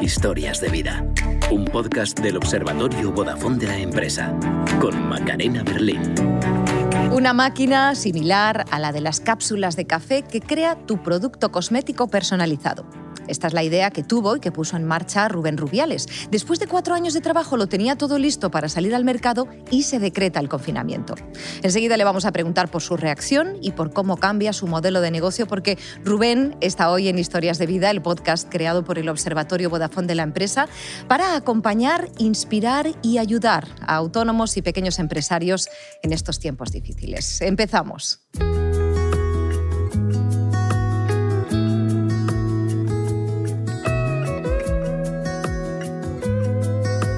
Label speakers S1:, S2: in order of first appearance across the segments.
S1: Historias de vida. Un podcast del Observatorio Vodafone de la empresa. Con Macarena Berlín.
S2: Una máquina similar a la de las cápsulas de café que crea tu producto cosmético personalizado. Esta es la idea que tuvo y que puso en marcha Rubén Rubiales. Después de cuatro años de trabajo lo tenía todo listo para salir al mercado y se decreta el confinamiento. Enseguida le vamos a preguntar por su reacción y por cómo cambia su modelo de negocio, porque Rubén está hoy en Historias de Vida, el podcast creado por el Observatorio Vodafone de la empresa, para acompañar, inspirar y ayudar a autónomos y pequeños empresarios en estos tiempos difíciles. Empezamos.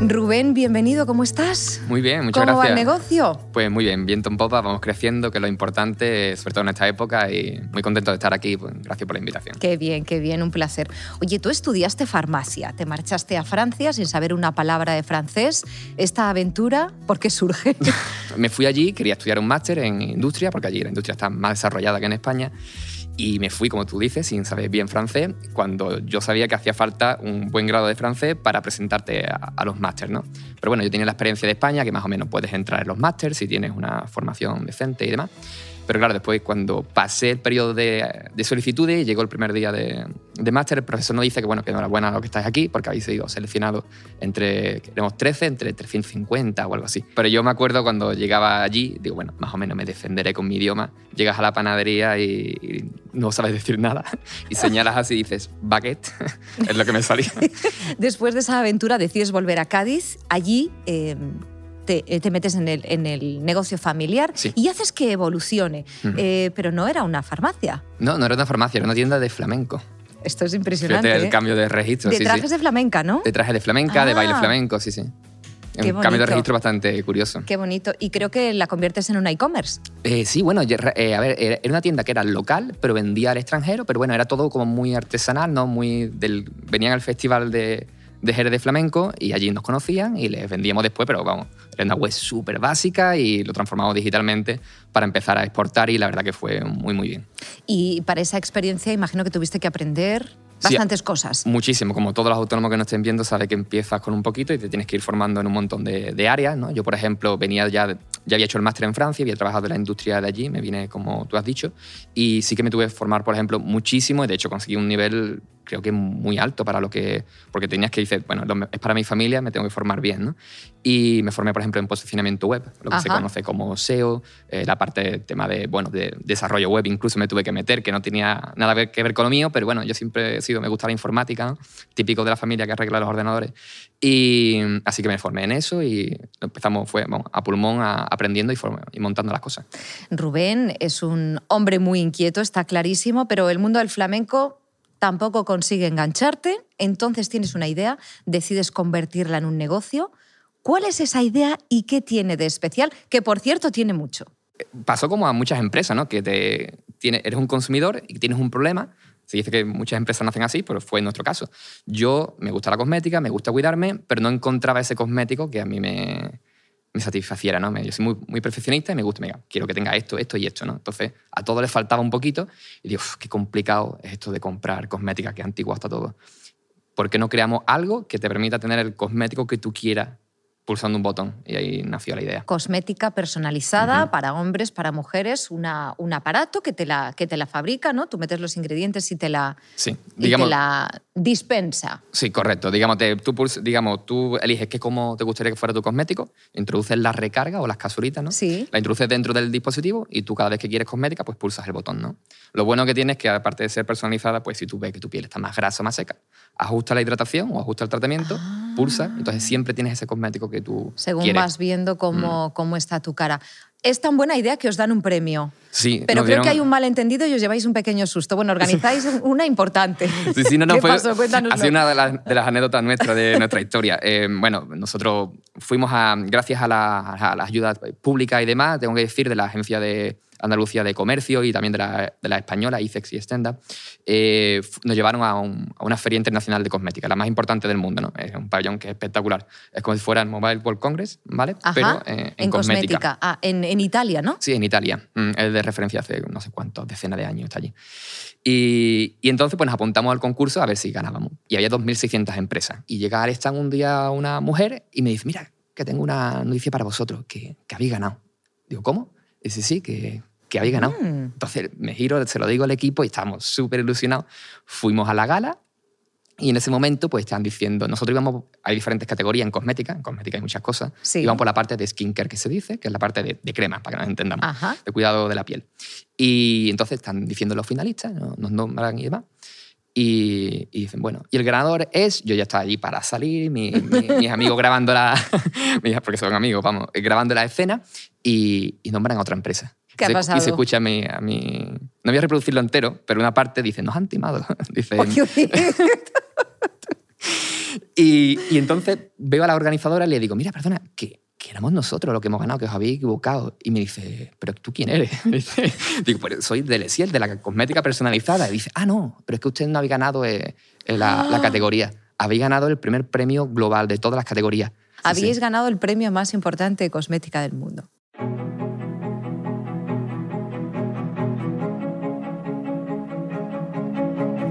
S2: Rubén, bienvenido, ¿cómo estás?
S3: Muy bien, muchas
S2: ¿Cómo
S3: gracias.
S2: va el negocio?
S3: Pues muy bien, viento en popa, vamos creciendo, que es lo importante, sobre todo en esta época, y muy contento de estar aquí. Pues, gracias por la invitación.
S2: Qué bien, qué bien, un placer. Oye, tú estudiaste farmacia, te marchaste a Francia sin saber una palabra de francés. ¿Esta aventura por qué surge?
S3: Me fui allí, quería estudiar un máster en industria, porque allí la industria está más desarrollada que en España, y me fui, como tú dices, sin saber bien francés, cuando yo sabía que hacía falta un buen grado de francés para presentarte a, a los másters, ¿no? Pero bueno, yo tenía la experiencia de España, que más o menos puedes entrar en los másters si tienes una formación decente y demás. Pero claro, después cuando pasé el periodo de, de solicitudes y llegó el primer día de, de máster, el profesor nos dice que bueno, que enhorabuena a los que estáis aquí, porque habéis sido seleccionados entre, éramos 13, entre 350 o algo así. Pero yo me acuerdo cuando llegaba allí, digo, bueno, más o menos me defenderé con mi idioma. Llegas a la panadería y, y no sabes decir nada. Y señalas así y dices, baguette, es lo que me salía.
S2: Después de esa aventura decides volver a Cádiz. Allí eh, te, eh, te metes en el, en el negocio familiar
S3: Sí.
S2: y haces que evolucione. Eh, pero no era una farmacia.
S3: No, no era una farmacia, era una tienda de flamenco.
S2: Esto es impresionante.
S3: Fíjate el
S2: ¿eh?
S3: cambio de registro.
S2: de
S3: sí, sí.
S2: trajes de flamenca, ¿no?
S3: De traje de flamenca, de baile
S2: Ah.
S3: flamenco, sí, sí.
S2: Qué
S3: un cambio de registro bastante curioso.
S2: Qué bonito. Y creo que la conviertes en un e-commerce.
S3: Eh, sí, bueno, eh, a ver, era era una tienda que era local, pero vendía al extranjero, pero bueno, era todo como muy artesanal, ¿no? Muy del, venían al festival de, de Jerez de Flamenco y allí nos conocían y les vendíamos después, pero vamos, era una web súper básica y lo transformamos digitalmente para empezar a exportar y la verdad que fue muy, muy bien.
S2: Y para esa experiencia imagino que tuviste que aprender
S3: Sí,
S2: bastantes cosas.
S3: Muchísimo, como todos los autónomos que nos estén viendo, sabe que empiezas con un poquito y te tienes que ir formando en un montón de, de áreas. ¿no? Yo, por ejemplo, venía ya, ya había hecho el máster en Francia, había trabajado en la industria de allí, me vine como tú has dicho, y sí que me tuve que formar, por ejemplo, muchísimo y de hecho conseguí un nivel creo que muy alto para lo que, porque tenías que decir, bueno, es para mi familia, me tengo que formar bien, ¿no? Y me formé, por ejemplo, en posicionamiento web, lo que se
S2: Ajá.
S3: conoce como SEO, eh, la parte tema de, bueno, de desarrollo web incluso me tuve que meter, que no tenía nada que ver con lo mío, pero bueno, yo siempre he sido, me gusta la informática, ¿no? típico de la familia que arregla los ordenadores. Y así que me formé en eso y empezamos, fue vamos, a pulmón a- aprendiendo y, form- y montando las cosas.
S2: Rubén es un hombre muy inquieto, está clarísimo, pero el mundo del flamenco tampoco consigue engancharte. Entonces tienes una idea, decides convertirla en un negocio. ¿Cuál es esa idea y qué tiene de especial? Que por cierto tiene mucho.
S3: pasó como a muchas empresas, ¿no? Que te, eres un consumidor y tienes un problema. Se dice que muchas empresas nacen así, pero fue nuestro caso. Yo me gusta la cosmética, me gusta cuidarme, pero no encontraba ese cosmético que a mí me, me satisfaciera, ¿no? Yo soy muy, muy perfeccionista y me gusta, venga, quiero que tenga esto, esto y esto, ¿no? Entonces, a todo le faltaba un poquito y digo, "Uf, qué complicado es esto de comprar cosmética, que antiguo está todo. ¿Por qué no creamos algo que te permita tener el cosmético que tú quieras pulsando un botón? Y ahí nació la idea.
S2: Cosmética personalizada para hombres, para mujeres, una, un aparato que te, la, que te la fabrica, ¿no? Tú metes los ingredientes y te la,
S3: Sí, digamos,
S2: te la dispensa.
S3: Sí, correcto. Digamos, te- tú, digamos, tú eliges qué cómo te gustaría que fuera tu cosmético, introduces la recarga o las capsulitas, ¿no?
S2: Sí.
S3: La introduces dentro del dispositivo y tú cada vez que quieres cosmética, pues pulsas el botón, ¿no? Lo bueno que tiene es que aparte de ser personalizada, pues si tú ves que tu piel está más grasa o más seca, ajusta la hidratación o ajusta el tratamiento, pulsa, entonces siempre tienes ese cosmético que tú
S2: Ah. Según
S3: quieres.
S2: vas viendo cómo, cómo está tu cara. Es tan buena idea que os dan un premio.
S3: Sí,
S2: Pero creo que hay un malentendido y os lleváis un pequeño susto. Bueno, organizáis una importante.
S3: Sí, sí, no, no,
S2: ¿Qué
S3: fue,
S2: pasó?
S3: Ha sido una de las, de las anécdotas nuestras de nuestra historia. Eh, bueno, nosotros fuimos a, gracias a la, a la ayuda pública y demás, tengo que decir, de la Agencia de, Andalucía de Comercio y también de la, de la española, ICEX y Stenda, eh, nos llevaron a, una feria internacional de cosmética, la más importante del mundo. ¿no? Es un pabellón que es espectacular. Es como si fuera el Mobile World Congress, ¿vale?
S2: Pero eh, en, cosmética. Ah, en, en, Italia, ¿no?
S3: Sí, en Italia. Mm, es de referencia hace no sé cuántos, decenas de años está allí. Y, y, entonces pues nos apuntamos al concurso a ver si ganábamos. Y había 2.600 empresas. Y llega al stand un día una mujer y me dice, mira, que tengo una noticia para vosotros, que, que habéis ganado. Digo, ¿cómo? Y dice, sí, que, que habéis ganado. Mm. Entonces me giro, se lo digo al equipo y estábamos súper ilusionados. Fuimos a la gala y en ese momento pues están diciendo, nosotros íbamos, hay diferentes categorías en cosmética, en cosmética hay muchas cosas, sí. íbamos por la parte de skincare que se dice, que es la parte de, de crema, para que nos entendamos, de cuidado de la piel. Y entonces están diciendo los finalistas, nos nombran y demás. Y, dicen, bueno, y el ganador es, yo ya estaba allí para salir, mi, mis amigos grabando la, porque son amigos, vamos, grabando la escena y, y nombran a otra empresa.
S2: ¿Qué ha pasado?
S3: Y se escucha a mi, a mi... No voy a reproducirlo entero, pero una parte dice, nos han timado. dice, y, y, entonces veo a la organizadora y le digo, mira, perdona, que, que éramos nosotros los que hemos ganado, que os habéis equivocado. Y me dice, ¿pero tú quién eres? digo, pues soy del ESIEL, de la cosmética personalizada. Y dice, ah, no, pero es que usted no habéis ganado eh, la, la, categoría. Habéis ganado el primer premio global de todas las categorías.
S2: Habéis ganado el premio más importante de cosmética del mundo.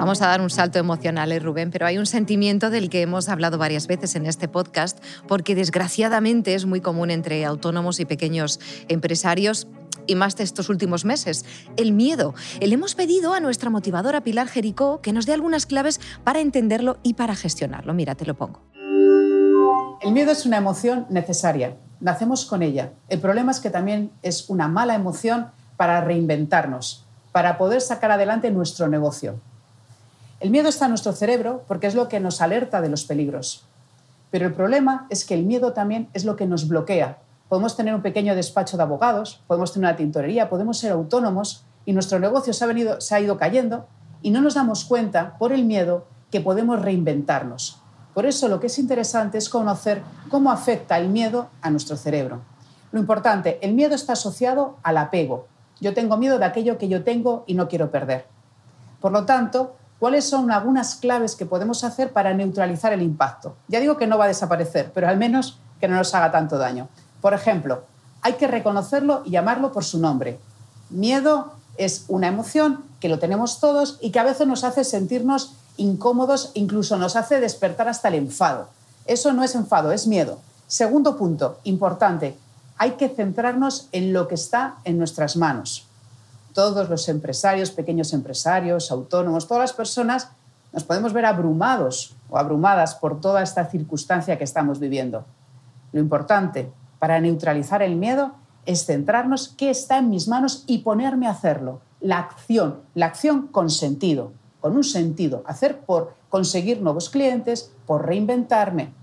S2: Vamos a dar un salto emocional, ¿eh, Rubén, pero hay un sentimiento del que hemos hablado varias veces en este podcast, porque desgraciadamente es muy común entre autónomos y pequeños empresarios y más de estos últimos meses, el miedo. Le hemos pedido a nuestra motivadora Pilar Jericó que nos dé algunas claves para entenderlo y para gestionarlo. Mira, te lo pongo.
S4: El miedo es una emoción necesaria. Nacemos con ella. El problema es que también es una mala emoción para reinventarnos, para poder sacar adelante nuestro negocio. El miedo está en nuestro cerebro porque es lo que nos alerta de los peligros. Pero el problema es que el miedo también es lo que nos bloquea. Podemos tener un pequeño despacho de abogados, podemos tener una tintorería, podemos ser autónomos y nuestro negocio se ha, ido cayendo y no nos damos cuenta por el miedo que podemos reinventarnos. Por eso lo que es interesante es conocer cómo afecta el miedo a nuestro cerebro. Lo importante, el miedo está asociado al apego. Yo tengo miedo de aquello que yo tengo y no quiero perder. Por lo tanto, cuáles son algunas claves que podemos hacer para neutralizar el impacto. Ya digo que no va a desaparecer, pero al menos que no nos haga tanto daño. Por ejemplo, hay que reconocerlo y llamarlo por su nombre. Miedo es una emoción que lo tenemos todos y que a veces nos hace sentirnos incómodos, incluso nos hace despertar hasta el enfado. Eso no es enfado, es miedo. Segundo punto, importante, hay que centrarnos en lo que está en nuestras manos todos los empresarios, pequeños empresarios, autónomos, todas las personas nos podemos ver abrumados o abrumadas por toda esta circunstancia que estamos viviendo. Lo importante para neutralizar el miedo es centrarnos qué está en mis manos y ponerme a hacerlo. La acción, la acción con sentido, con un sentido, hacer por conseguir nuevos clientes, por reinventarme.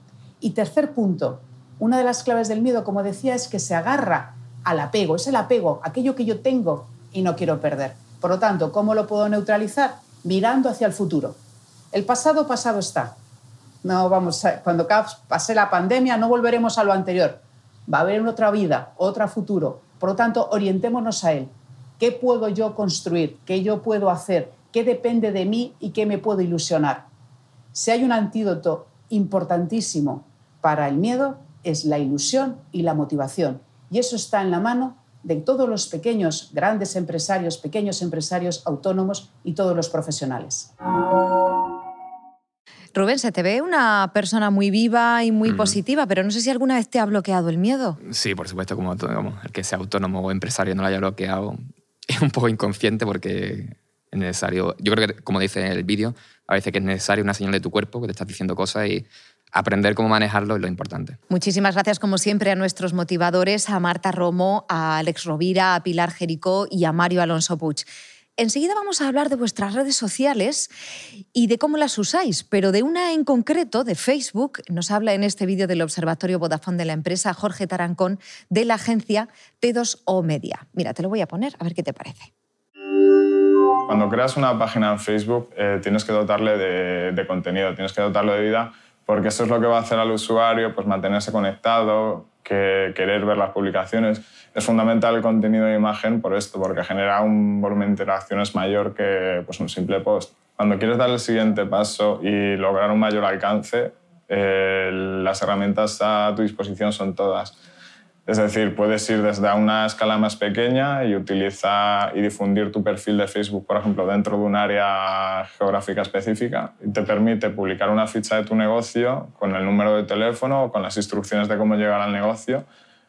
S4: Y tercer punto, una de las claves del miedo, como decía, es que se agarra al apego, es el apego, aquello que yo tengo y no quiero perder. Por lo tanto, ¿cómo lo puedo neutralizar? Mirando hacia el futuro. El pasado pasado está. No vamos cuando pase la pandemia no volveremos a lo anterior. Va a haber otra vida, otro futuro. Por lo tanto, orientémonos a él. ¿Qué puedo yo construir? ¿Qué yo puedo hacer? ¿Qué depende de mí y qué me puedo ilusionar? Si hay un antídoto importantísimo para el miedo, es la ilusión y la motivación. Y eso está en la mano de todos los pequeños, grandes empresarios, pequeños empresarios autónomos y todos los profesionales.
S2: Rubén, se te ve una persona muy viva y muy mm. positiva, pero no sé si alguna vez te ha bloqueado el miedo.
S3: Sí, por supuesto, como, el que sea autónomo o empresario no lo haya bloqueado, es un poco inconsciente porque es necesario, yo creo que como dice en el vídeo, a veces que es necesario una señal de tu cuerpo que te estás diciendo cosas y aprender cómo manejarlo es lo importante.
S2: Muchísimas gracias, como siempre, a nuestros motivadores, a Marta Romo, a Alex Rovira, a Pilar Jericó y a Mario Alonso Puig. Enseguida vamos a hablar de vuestras redes sociales y de cómo las usáis, pero de una en concreto, de Facebook, nos habla en este vídeo del Observatorio Vodafone de la empresa Jorge Tarancón de la agencia T2O Media. Mira, te lo voy a poner a ver qué te parece.
S5: Cuando creas una página en Facebook, eh, tienes que dotarle de, de contenido, tienes que dotarlo de vida porque eso es lo que va a hacer al usuario pues mantenerse conectado, que querer ver las publicaciones. Es fundamental el contenido de imagen por esto, porque genera un volumen de interacciones mayor que pues, un simple post. Cuando quieres dar el siguiente paso y lograr un mayor alcance, eh, las herramientas a tu disposición son todas. Es decir, puedes ir desde una escala más pequeña y utilizar y difundir tu perfil de Facebook, por ejemplo, dentro de un área geográfica específica y te permite publicar una ficha de tu negocio con el número de teléfono o con las instrucciones de cómo llegar al negocio,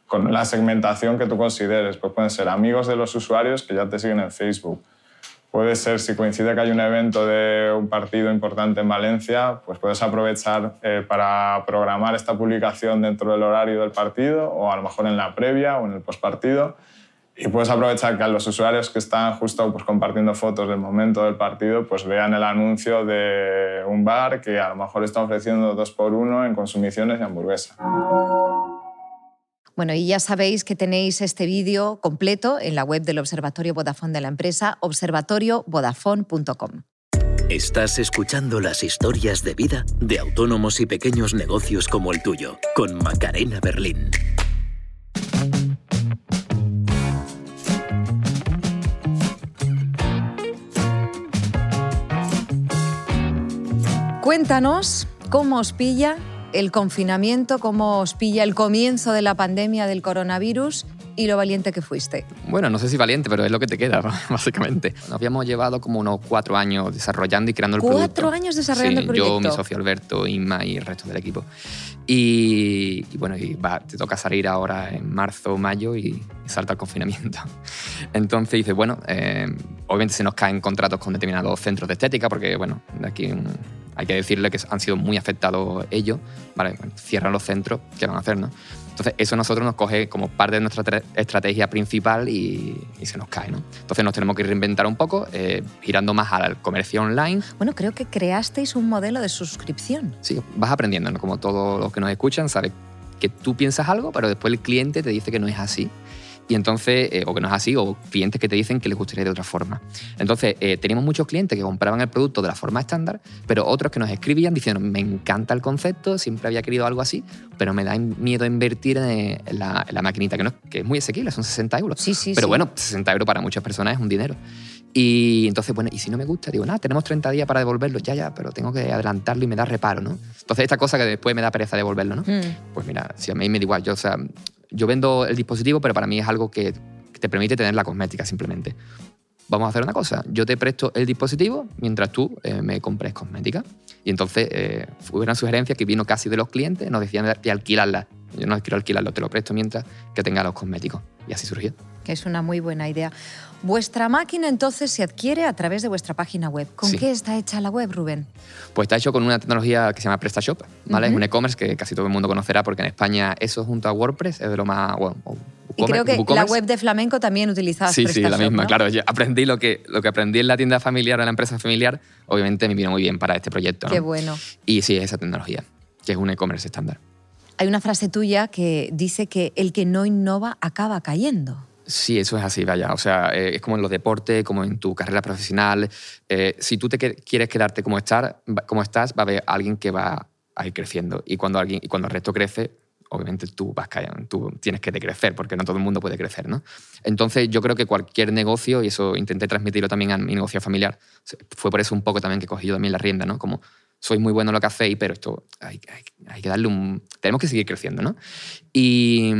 S5: con la segmentación que tú consideres. Pues pueden ser amigos de los usuarios que ya te siguen en Facebook Puede ser, si coincide que hay un evento de un partido importante en Valencia, pues puedes aprovechar eh, para programar esta publicación dentro del horario del partido o a lo mejor en la previa o en el postpartido. Y puedes aprovechar que a los usuarios que están justo pues, compartiendo fotos del momento del partido, pues vean el anuncio de un bar que a lo mejor está ofreciendo dos por uno en consumiciones y hamburguesa.
S2: Bueno, y ya sabéis que tenéis este vídeo completo en la web del Observatorio Vodafone de la empresa, observatoriovodafone.com.
S1: Estás escuchando las historias de vida de autónomos y pequeños negocios como el tuyo, con Macarena Berlín.
S2: Cuéntanos cómo os pilla el confinamiento, cómo os pilla el comienzo de la pandemia del coronavirus y lo valiente que fuiste.
S3: Bueno, no sé si valiente, pero es lo que te queda, básicamente. Nos habíamos llevado como unos cuatro años desarrollando y creando el
S2: ¿Cuatro
S3: producto.
S2: ¿Cuatro años desarrollando
S3: sí,
S2: el proyecto?
S3: Yo, mi socio Alberto, Inma y el resto del equipo. Y, y bueno, y va, te toca salir ahora en marzo o mayo y, y, salta el confinamiento. Entonces dices, bueno, eh, obviamente se nos caen contratos con determinados centros de estética, porque bueno, de aquí hay que decirle que han sido muy afectados ellos, ¿vale? cierran los centros, ¿qué van a hacer? No? Entonces, eso a nosotros nos coge como parte de nuestra estrategia principal y, y, se nos cae. ¿no? Entonces, nos tenemos que reinventar un poco, eh, girando más al comercio online.
S2: Bueno, creo que creasteis un modelo de suscripción.
S3: Sí, vas aprendiendo, ¿no? como todos los que nos escuchan, sabes que tú piensas algo, pero después el cliente te dice que no es así. Y entonces, eh, o que no es así, o clientes que te dicen que les gustaría de otra forma. Entonces, eh, teníamos muchos clientes que compraban el producto de la forma estándar, pero otros que nos escribían diciendo, me encanta el concepto, siempre había querido algo así, pero me da miedo invertir en, la, en la, maquinita, que, no, que es muy asequible, son 60 euros.
S2: Sí, sí,
S3: pero
S2: sí.
S3: bueno, 60 euros para muchas personas es un dinero. Y entonces, bueno, y si no me gusta, digo, nada, tenemos 30 días para devolverlo, ya, ya, pero tengo que adelantarlo y me da reparo, ¿no? Entonces, esta cosa que después me da pereza devolverlo, ¿no?
S2: Mm.
S3: Pues mira, si a mí me da igual, yo, o sea, yo vendo el dispositivo, pero para mí es algo que te permite tener la cosmética simplemente. Vamos a hacer una cosa, yo te presto el dispositivo mientras tú eh, me compres cosmética. Y entonces eh, hubo una sugerencia que vino casi de los clientes, nos decían de, de alquilarla. Yo no quiero alquilarlo, te lo presto mientras que tenga los cosméticos. Y así surgió.
S2: Que es una muy buena idea. Vuestra máquina entonces se adquiere a través de vuestra página web. ¿Con
S3: Sí.
S2: qué está hecha la web, Rubén?
S3: Pues está hecho con una tecnología que se llama PrestaShop, ¿vale? Es un e-commerce que casi todo el mundo conocerá porque en España eso junto a WordPress es de lo más... Bueno,
S2: Y creo que la
S3: WooCommerce.
S2: web de Flamenco también utiliza
S3: Sí, sí, la misma,
S2: ¿no?
S3: claro. Yo aprendí lo que, lo que aprendí en la tienda familiar o en la empresa familiar, obviamente me vino muy bien para este proyecto. ¿no?
S2: Qué bueno.
S3: Y sí, esa tecnología, que es un e-commerce estándar.
S2: Hay una frase tuya que dice que el que no innova acaba cayendo.
S3: Sí, eso es así, vaya. O sea, eh, es como en los deportes, como en tu carrera profesional. Eh, si tú te quieres quedarte como, estar, como estás, va a haber alguien que va a ir creciendo. Y cuando, alguien, y cuando el resto crece, obviamente tú, vas cayendo, tú tienes que decrecer, porque no todo el mundo puede crecer, ¿no? Entonces, yo creo que cualquier negocio, y eso intenté transmitirlo también a mi negocio familiar, fue por eso un poco también que cogí yo también la rienda, ¿no? Como sois muy bueno en lo que hacéis, pero esto hay, hay- hay que darle un... Tenemos que seguir creciendo, ¿no? Y,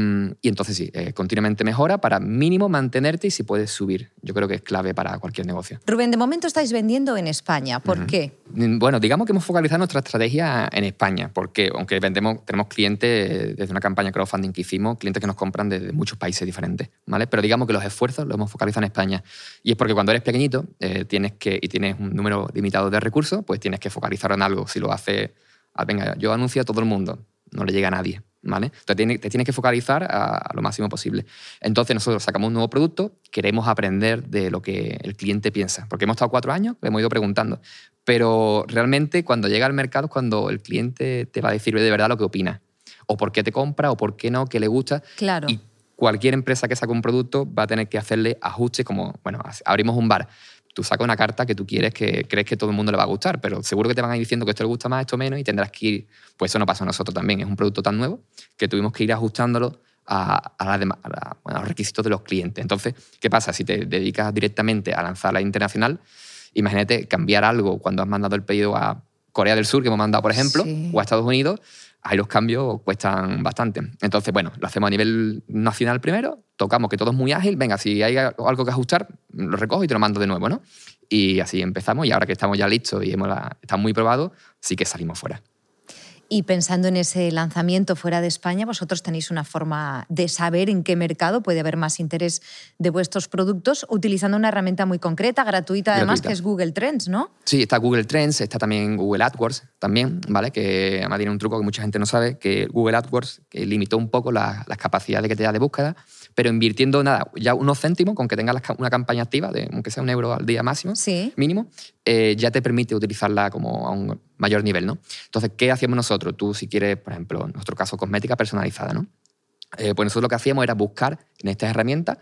S3: y entonces sí, eh, continuamente mejora para mínimo mantenerte y si puedes subir. Yo creo que es clave para cualquier negocio.
S2: Rubén, de momento estáis vendiendo en España. ¿Por
S3: Ujú.
S2: qué?
S3: Mm, Bueno, digamos que hemos focalizado nuestra estrategia en España, porque aunque vendemos, tenemos clientes eh, desde una campaña crowdfunding que hicimos, clientes que nos compran desde muchos países diferentes, ¿vale? Pero digamos que los esfuerzos los hemos focalizado en España. Y es porque cuando eres pequeñito eh, tienes que, y tienes un número limitado de recursos, pues tienes que focalizar en algo. Si lo haces, ah, venga, yo anuncio a todo el mundo, no le llega a nadie. ¿Vale? Entonces te tienes que focalizar a, a lo máximo posible. Entonces nosotros sacamos un nuevo producto, queremos aprender de lo que el cliente piensa, porque hemos estado cuatro años, le hemos ido preguntando, pero realmente cuando llega al mercado es cuando el cliente te va a decir de verdad lo que opina, o por qué te compra, o por qué no, qué le gusta.
S2: Claro.
S3: Y cualquier empresa que saque un producto va a tener que hacerle ajustes como, bueno, abrimos un bar. Tú sacas una carta que tú quieres que crees que todo el mundo le va a gustar, pero seguro que te van a ir diciendo que esto le gusta más, esto menos, y tendrás que ir, pues eso no pasa a nosotros también, es un producto tan nuevo que tuvimos que ir ajustándolo a, los requisitos de los clientes. Entonces, ¿qué pasa? Si te dedicas directamente a lanzar la internacional, imagínate cambiar algo cuando has mandado el pedido a Corea del Sur, que hemos mandado, por ejemplo, o a Estados Unidos, ahí los cambios cuestan bastante. Entonces, bueno, lo hacemos a nivel nacional primero, tocamos que todo es muy ágil, venga, si hay algo que ajustar, lo recojo y te lo mando de nuevo, ¿no? Y así empezamos y ahora que estamos ya listos y hemos está muy probado, sí que salimos fuera.
S2: Y pensando en ese lanzamiento fuera de España, vosotros tenéis una forma de saber en qué mercado puede haber más interés de vuestros productos utilizando una herramienta muy concreta, gratuita además, que es Google Trends, ¿no?
S3: Sí, está Google Trends, está también Google AdWords, también, ¿vale? Que además tiene un truco que mucha gente no sabe, que Google AdWords que limitó un poco las capacidades que te da de búsqueda pero invirtiendo nada, ya unos céntimos, con que tengas una campaña activa, de, aunque sea un euro al día máximo, mínimo, eh, ya te permite utilizarla como a un mayor nivel, ¿no? Entonces, ¿qué hacíamos nosotros? Tú, si quieres, por ejemplo, en nuestro caso, cosmética personalizada, ¿no? Eh, pues nosotros lo que hacíamos era buscar en estas herramientas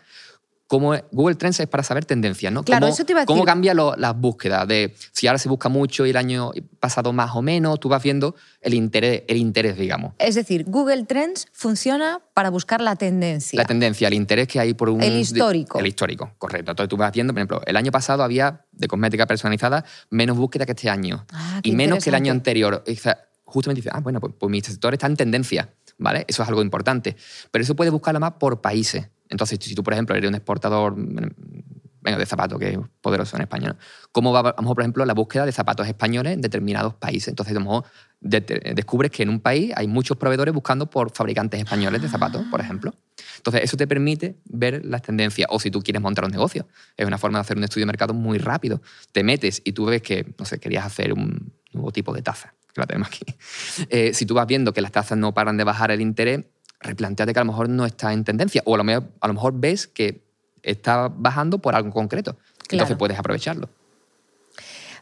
S3: cómo Google Trends es para saber tendencias, ¿no?
S2: Claro,
S3: cómo,
S2: eso te iba a
S3: decir. Cómo cambia las búsquedas, de si ahora se busca mucho y el año pasado más o menos, tú vas viendo el interés, el interés, digamos.
S2: Es decir, Google Trends funciona para buscar la tendencia.
S3: La tendencia, el interés que hay por un...
S2: El histórico.
S3: El histórico, correcto. Entonces tú vas viendo, por ejemplo, el año pasado había de cosmética personalizada menos búsqueda que este año.
S2: Ah,
S3: y menos que el año anterior. justamente dice, ah, bueno, pues, pues mi sector está en tendencia, ¿vale? Eso es algo importante. Pero eso puede buscarlo más por países. Entonces, si tú, por ejemplo, eres un exportador venga, de zapatos, que es poderoso en España, ¿cómo va, vamos, por ejemplo, la búsqueda de zapatos españoles en determinados países? Entonces, a lo mejor descubres que en un país hay muchos proveedores buscando por fabricantes españoles de zapatos, por ejemplo. Entonces, eso te permite ver las tendencias. O si tú quieres montar un negocio, es una forma de hacer un estudio de mercado muy rápido. Te metes y tú ves que, no sé, querías hacer un nuevo tipo de taza, que la tenemos aquí. Eh, si tú vas viendo que las tazas no paran de bajar el interés, replanteate que a lo mejor no está en tendencia o a lo mejor, a lo mejor ves que está bajando por algo concreto. Entonces puedes aprovecharlo.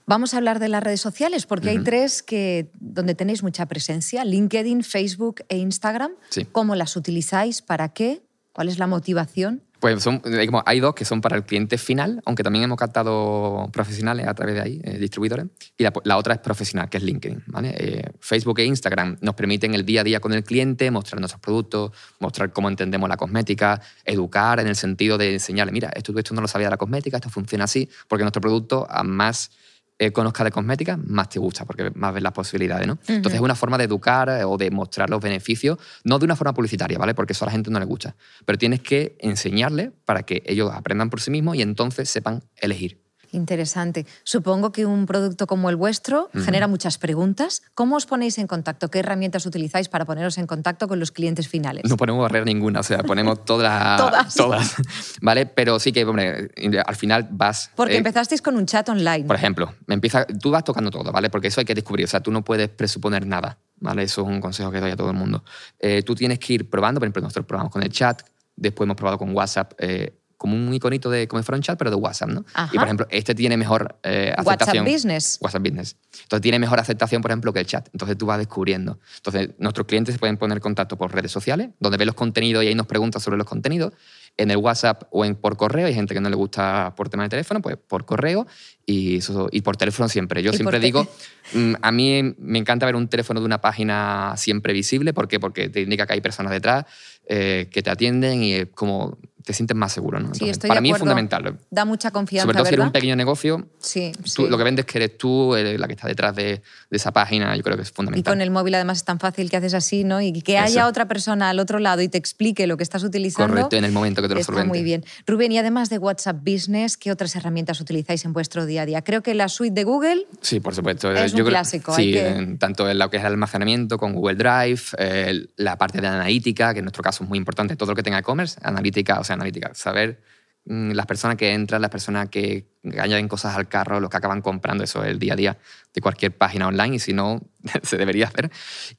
S2: Vamos a hablar de las redes sociales, porque hay tres que, donde tenéis mucha presencia, LinkedIn, Facebook e Instagram. ¿Cómo las utilizáis? ¿Para qué? ¿Cuál es la motivación?
S3: Pues son, hay dos que son para el cliente final, aunque también hemos captado profesionales a través de ahí, eh, distribuidores. Y la, otra es profesional, que es LinkedIn. ¿vale? Eh, Facebook e Instagram nos permiten el día a día con el cliente, mostrar nuestros productos, mostrar cómo entendemos la cosmética, educar en el sentido de enseñarle, mira, esto, esto no lo sabía de la cosmética, esto funciona así, porque nuestro producto, a más eh, conozca de cosmética, más te gusta, porque más ves las posibilidades, ¿no? Entonces es una forma de educar eh, o de mostrar los beneficios, no de una forma publicitaria, ¿vale? Porque eso a la gente no le gusta. Pero tienes que enseñarle para que ellos aprendan por sí mismos y entonces sepan elegir.
S2: Interesante. Supongo que un producto como el vuestro genera muchas preguntas. ¿Cómo os ponéis en contacto? ¿Qué herramientas utilizáis para poneros en contacto con los clientes finales?
S3: No ponemos barrera ninguna, o sea, ponemos todas.
S2: todas.
S3: todas. ¿Vale? Pero sí que, hombre, al final vas.
S2: Porque eh, empezasteis con un chat online.
S3: Por ejemplo, empieza, tú vas tocando todo, ¿vale? Porque eso hay que descubrir, o sea, tú no puedes presuponer nada, ¿vale? Eso es un consejo que doy a todo el mundo. Eh, tú tienes que ir probando, por ejemplo, nosotros probamos con el chat, después hemos probado con WhatsApp. Eh, como un iconito de como un chat, pero de WhatsApp, ¿no? Y por ejemplo, este tiene mejor eh, aceptación.
S2: WhatsApp Business.
S3: WhatsApp Business. Entonces tiene mejor aceptación, por ejemplo, que el chat. Entonces tú vas descubriendo. Entonces nuestros clientes se pueden poner en contacto por redes sociales, donde ven los contenidos y ahí nos preguntan sobre los contenidos. En el WhatsApp o en, por correo, hay gente que no le gusta por tema de teléfono, pues por correo y, y por teléfono siempre. Yo siempre digo, mm, a mí me encanta ver un teléfono de una página siempre visible. ¿Por qué? Porque te indica que hay personas detrás eh, que te atienden y es como te sientes más seguro. ¿no? para mí es fundamental.
S2: Da mucha confianza.
S3: Sobre todo
S2: si
S3: eres un pequeño negocio,
S2: sí,
S3: lo que vendes que eres tú, la que está detrás de, esa página, yo creo que es fundamental.
S2: Y con el móvil además es tan fácil que haces así, ¿no? Y que haya otra persona al otro lado y te explique lo que estás utilizando.
S3: Correcto, en el momento que te lo
S2: Está muy bien. Rubén, y además de WhatsApp Business, ¿qué otras herramientas utilizáis en vuestro día a día? Creo que la suite de Google.
S3: Sí, por supuesto.
S2: Es un clásico.
S3: Sí, tanto en lo que es el almacenamiento con Google Drive, la parte de analítica, que en nuestro caso es muy importante, todo lo que tenga e-commerce, analítica, o sea, analítica, saber Mm, las personas que entran, las personas que añaden cosas al carro, los que acaban comprando, eso es el día a día de cualquier página online y si no, se debería hacer.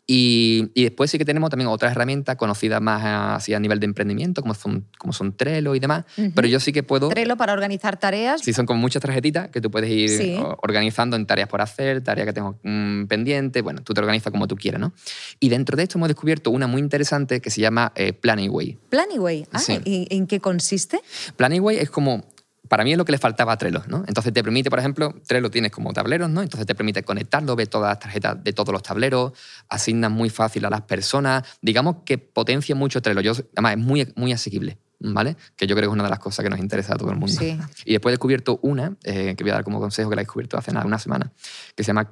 S3: Y, y, después sí que tenemos también otras herramientas conocidas más así a nivel de emprendimiento, como son, como son Trello y demás, pero yo sí que puedo...
S2: Trello para organizar tareas.
S3: Sí, son como muchas tarjetitas que tú puedes ir organizando en tareas por hacer, tareas que tengo mm, pendientes, bueno, tú te organizas como tú quieras, ¿no? Y dentro de esto hemos descubierto una muy interesante que se llama eh, Plannyway.
S2: Plannyway, ah, ¿y en qué consiste?
S3: Plannyway es como para mí es lo que le faltaba a Trello, ¿no? Entonces te permite, por ejemplo, Trello tienes como tableros, ¿no? Entonces te permite conectarlo, ver todas las tarjetas de todos los tableros, asignas muy fácil a las personas, digamos que potencia mucho Trello. Yo, además, es muy, muy asequible. ¿Vale? Que yo creo que es una de las cosas que nos interesa a todo el mundo. Y después he descubierto una, eh, que voy a dar como consejo, que la he descubierto hace nada, una semana, que se llama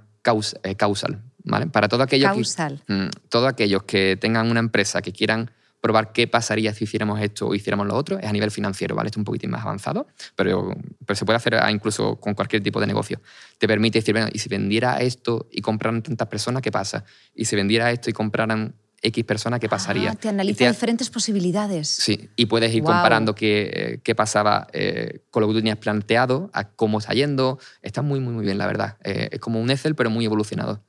S3: eh, Causal. ¿vale? Para todo aquellos
S2: Causal.
S3: Que, mm, todos aquellos que tengan una empresa que quieran probar qué pasaría si hiciéramos esto o hiciéramos lo otro, es a nivel financiero, ¿vale? Esto es un poquitín más avanzado, pero, pero se puede hacer incluso con cualquier tipo de negocio. Te permite decir, bueno, y si vendiera esto y compraran tantas personas, ¿qué pasa? Y si vendiera esto y compraran X personas, ¿qué pasaría?
S2: Ah, te analiza diferentes posibilidades.
S3: Sí, y puedes ir comparando qué, qué pasaba eh, con lo que tú tenías planteado, a cómo está yendo. Está muy, muy, muy bien, la verdad. Eh, es como un Excel, pero muy evolucionado.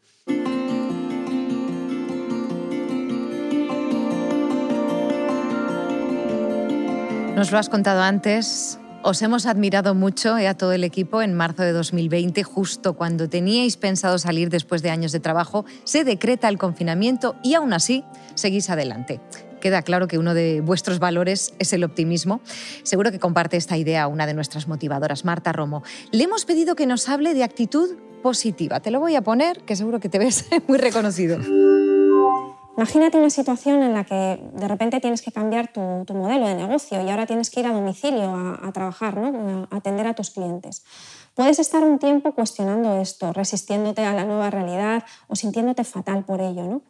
S2: Nos lo has contado antes. Os hemos admirado mucho eh, a todo el equipo en marzo de 2020, justo cuando teníais pensado salir después de años de trabajo, se decreta el confinamiento y aún así seguís adelante. Queda claro que uno de vuestros valores es el optimismo. Seguro que comparte esta idea una de nuestras motivadoras, Marta Romo. Le hemos pedido que nos hable de actitud positiva. Te lo voy a poner, que seguro que te ves muy reconocido.
S6: Imagínate una situación en la que de repente tienes que cambiar tu, modelo de negocio y ahora tienes que ir a domicilio a, trabajar, ¿no? a atender a tus clientes. Puedes estar un tiempo cuestionando esto, resistiéndote a la nueva realidad o sintiéndote fatal por ello, ¿no?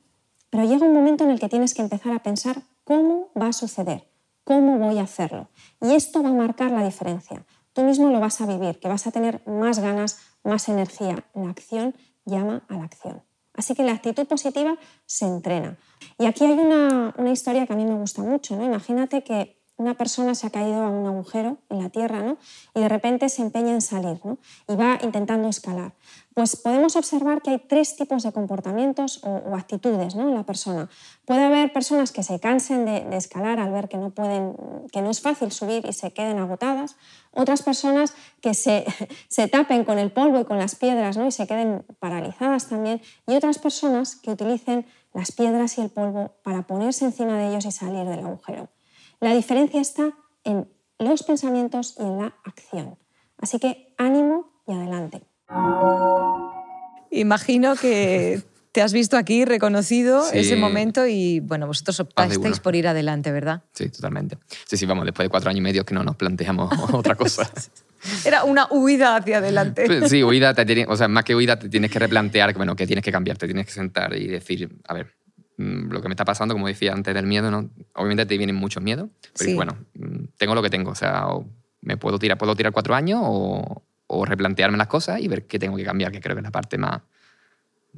S6: Pero llega un momento en el que tienes que empezar a pensar cómo va a suceder, cómo voy a hacerlo. Y esto va a marcar la diferencia. Tú mismo lo vas a vivir, que vas a tener más ganas, más energía. La acción llama a la acción. Así que la actitud positiva se entrena. Y aquí hay una, historia que a mí me gusta mucho. ¿no? Imagínate que una persona se ha caído a un agujero en la tierra ¿no? y de repente se empeña en salir ¿no? y va intentando escalar. Pues podemos observar que hay tres tipos de comportamientos o, actitudes ¿no? en la persona. Puede haber personas que se cansen de, escalar al ver que no, pueden, que no es fácil subir y se queden agotadas. Otras personas que se, se tapen con el polvo y con las piedras y se queden paralizadas también. Y otras personas que utilicen las piedras y el polvo para ponerse encima de ellos y salir del agujero. La diferencia está en los pensamientos y en la acción. Así que ánimo y adelante.
S2: Imagino que te has visto aquí reconocido ese momento y bueno, vosotros optasteis por ir adelante, ¿verdad?
S3: Sí, totalmente. Sí, sí, vamos, después de cuatro años y medio que no nos planteamos otra cosa.
S2: Era una huida hacia adelante.
S3: Sí, huida, te o sea, más que huida te tienes que replantear bueno, que tienes que cambiar, te tienes que sentar y decir, a ver, lo que me está pasando, como decía antes del miedo, ¿no? obviamente te vienen muchos miedos, pero bueno, mm, tengo lo que tengo, o sea, me puedo tirar, puedo tirar cuatro años o, o, replantearme las cosas y ver qué tengo que cambiar, que creo que es la parte más,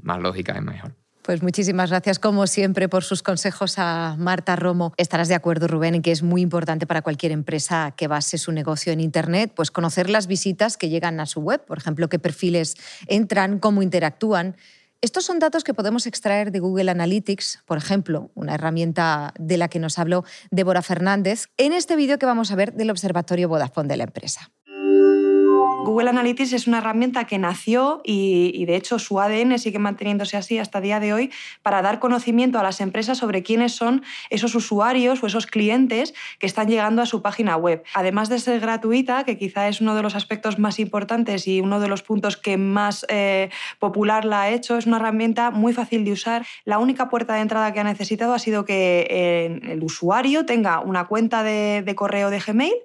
S3: más lógica y mejor.
S2: Pues muchísimas gracias, como siempre, por sus consejos a Marta Romo. Estarás de acuerdo, Rubén, en que es muy importante para cualquier empresa que base su negocio en Internet, pues conocer las visitas que llegan a su web, por ejemplo, qué perfiles entran, cómo interactúan. Estos son datos que podemos extraer de Google Analytics, por ejemplo, una herramienta de la que nos habló Débora Fernández, en este vídeo que vamos a ver del Observatorio Vodafone de la empresa.
S7: Google Analytics es una herramienta que nació y, de hecho su ADN sigue manteniéndose así hasta día de hoy para dar conocimiento a las empresas sobre quiénes son esos usuarios o esos clientes que están llegando a su página web. Además de ser gratuita, que quizá es uno de los aspectos más importantes y uno de los puntos que más eh, popular la ha hecho, es una herramienta muy fácil de usar. La única puerta de entrada que ha necesitado ha sido que eh, el usuario tenga una cuenta de, de correo de Gmail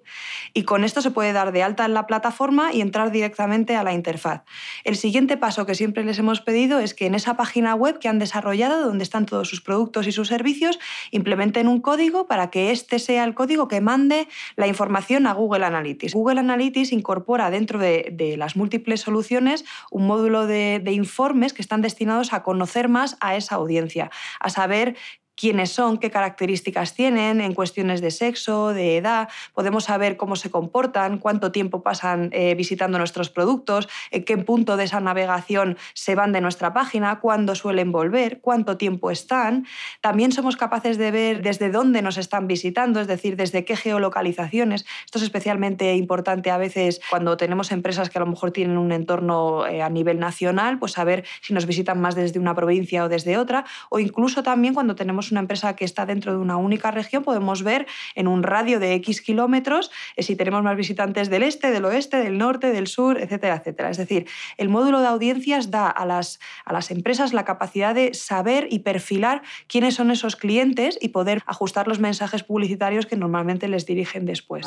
S7: y con esto se puede dar de alta en la plataforma y directamente a la interfaz. El siguiente paso que siempre les hemos pedido es que en esa página web que han desarrollado, donde están todos sus productos y sus servicios, implementen un código para que este sea el código que mande la información a Google Analytics. Google Analytics incorpora dentro de, las múltiples soluciones un módulo de, de informes que están destinados a conocer más a esa audiencia, a saber quiénes son, qué características tienen en cuestiones de sexo, de edad, podemos saber cómo se comportan, cuánto tiempo pasan eh, visitando nuestros productos, en qué punto de esa navegación se van de nuestra página, cuándo suelen volver, cuánto tiempo están. También somos capaces de ver desde dónde nos están visitando, es decir, desde qué geolocalizaciones. Esto es especialmente importante a veces cuando tenemos empresas que a lo mejor tienen un entorno eh, a nivel nacional, pues saber si nos visitan más desde una provincia o desde otra, o incluso también cuando tenemos una empresa que está dentro de una única región, podemos ver en un radio de X kilómetros eh, si tenemos más visitantes del este, del oeste, del norte, del sur, etcétera, etcétera. Es decir, el módulo de audiencias da a las, a las empresas la capacidad de saber y perfilar quiénes son esos clientes y poder ajustar los mensajes publicitarios que normalmente les dirigen después.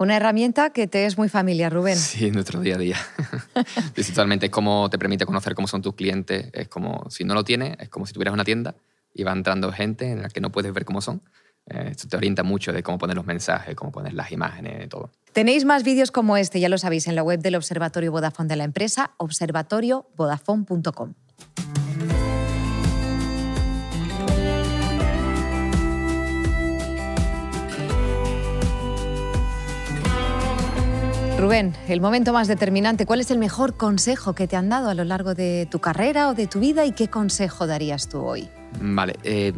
S2: Una herramienta que te es muy familiar, Rubén.
S3: Sí, en nuestro día a día. sí, totalmente. Es como te permite conocer cómo son tus clientes. Es como, si no lo tienes, es como si tuvieras una tienda y va entrando gente en la que no puedes ver cómo son. Eh, esto te orienta mucho de cómo poner los mensajes, cómo poner las imágenes, todo.
S2: Tenéis más vídeos como este, ya lo sabéis, en la web del Observatorio Vodafone de la empresa, observatoriovodafone.com. Rubén, el momento más determinante, ¿cuál es el mejor consejo que te han dado a lo largo de tu carrera o de tu vida y qué consejo darías tú hoy?
S3: Vale, eh,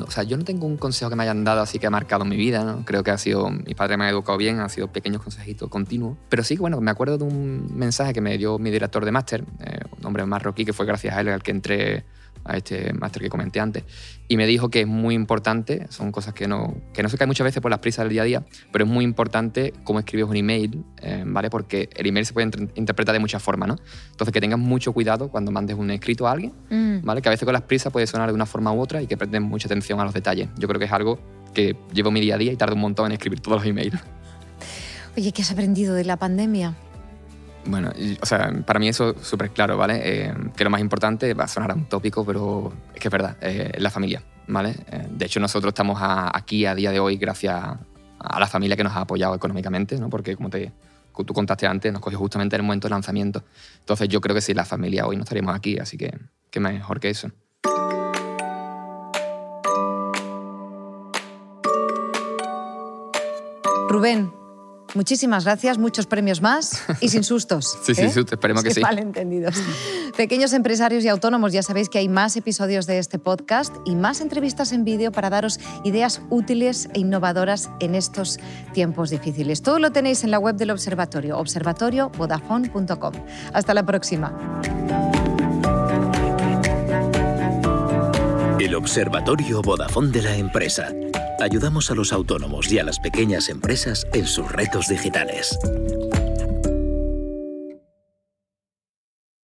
S3: o sea, yo no tengo un consejo que me hayan dado así que ha marcado mi vida, ¿no? Creo que ha sido, mi padre me ha educado bien, ha sido pequeños consejitos continuos. Pero sí, bueno, me acuerdo de un mensaje que me dio mi director de máster, eh, un hombre marroquí, que fue gracias a él al que entré a este máster que comenté antes, y me dijo que es muy importante, son cosas que no, que no se caen muchas veces por las prisas del día a día, pero es muy importante cómo escribes un email, eh, ¿vale? Porque el email se puede interpretar de muchas formas, ¿no? Entonces que tengas mucho cuidado cuando mandes un escrito a alguien, mm. ¿vale? Que a veces con las prisas puede sonar de una forma u otra y que prestes mucha atención a los detalles. Yo creo que es algo que llevo mi día a día y tardo un montón en escribir todos los emails.
S2: Oye, ¿qué has aprendido de la pandemia?
S3: Bueno, o sea, para mí eso es súper claro, ¿vale? Eh, que lo más importante va a sonar a un tópico, pero es que es verdad, eh, es la familia, ¿vale? Eh, de hecho, nosotros estamos aquí a día de hoy gracias a la familia que nos ha apoyado económicamente, ¿no? Porque como te, tú contaste antes, nos cogió justamente en el momento del lanzamiento. Entonces yo creo que sin la familia hoy no estaríamos aquí, así que qué mejor que eso.
S2: Rubén, Muchísimas gracias, muchos premios más y sin sustos.
S3: sí, sin ¿eh? sustos, esperemos que sí.
S2: entendidos. Pequeños empresarios y autónomos, ya sabéis que hay más episodios de este podcast y más entrevistas en vídeo para daros ideas útiles e innovadoras en estos tiempos difíciles. Todo lo tenéis en la web del observatorio, observatoriovodafone.com. Hasta la próxima.
S1: El Observatorio Vodafone de la empresa ayudamos a los autónomos y a las pequeñas empresas en sus retos digitales.